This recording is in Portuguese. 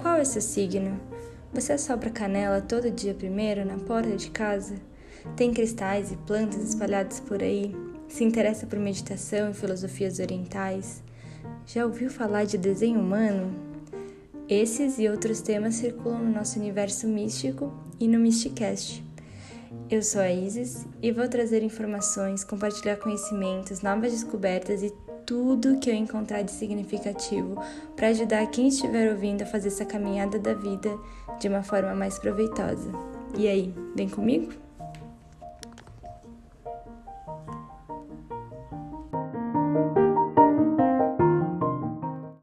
Qual é seu signo? Você assopra canela todo dia primeiro na porta de casa? Tem cristais e plantas espalhados por aí? Se interessa por meditação e filosofias orientais? Já ouviu falar de desenho humano? Esses e outros temas circulam no nosso universo místico e no Mysticast. Eu sou a Isis e vou trazer informações, compartilhar conhecimentos, novas descobertas e tudo que eu encontrar de significativo para ajudar quem estiver ouvindo a fazer essa caminhada da vida de uma forma mais proveitosa. E aí, vem comigo?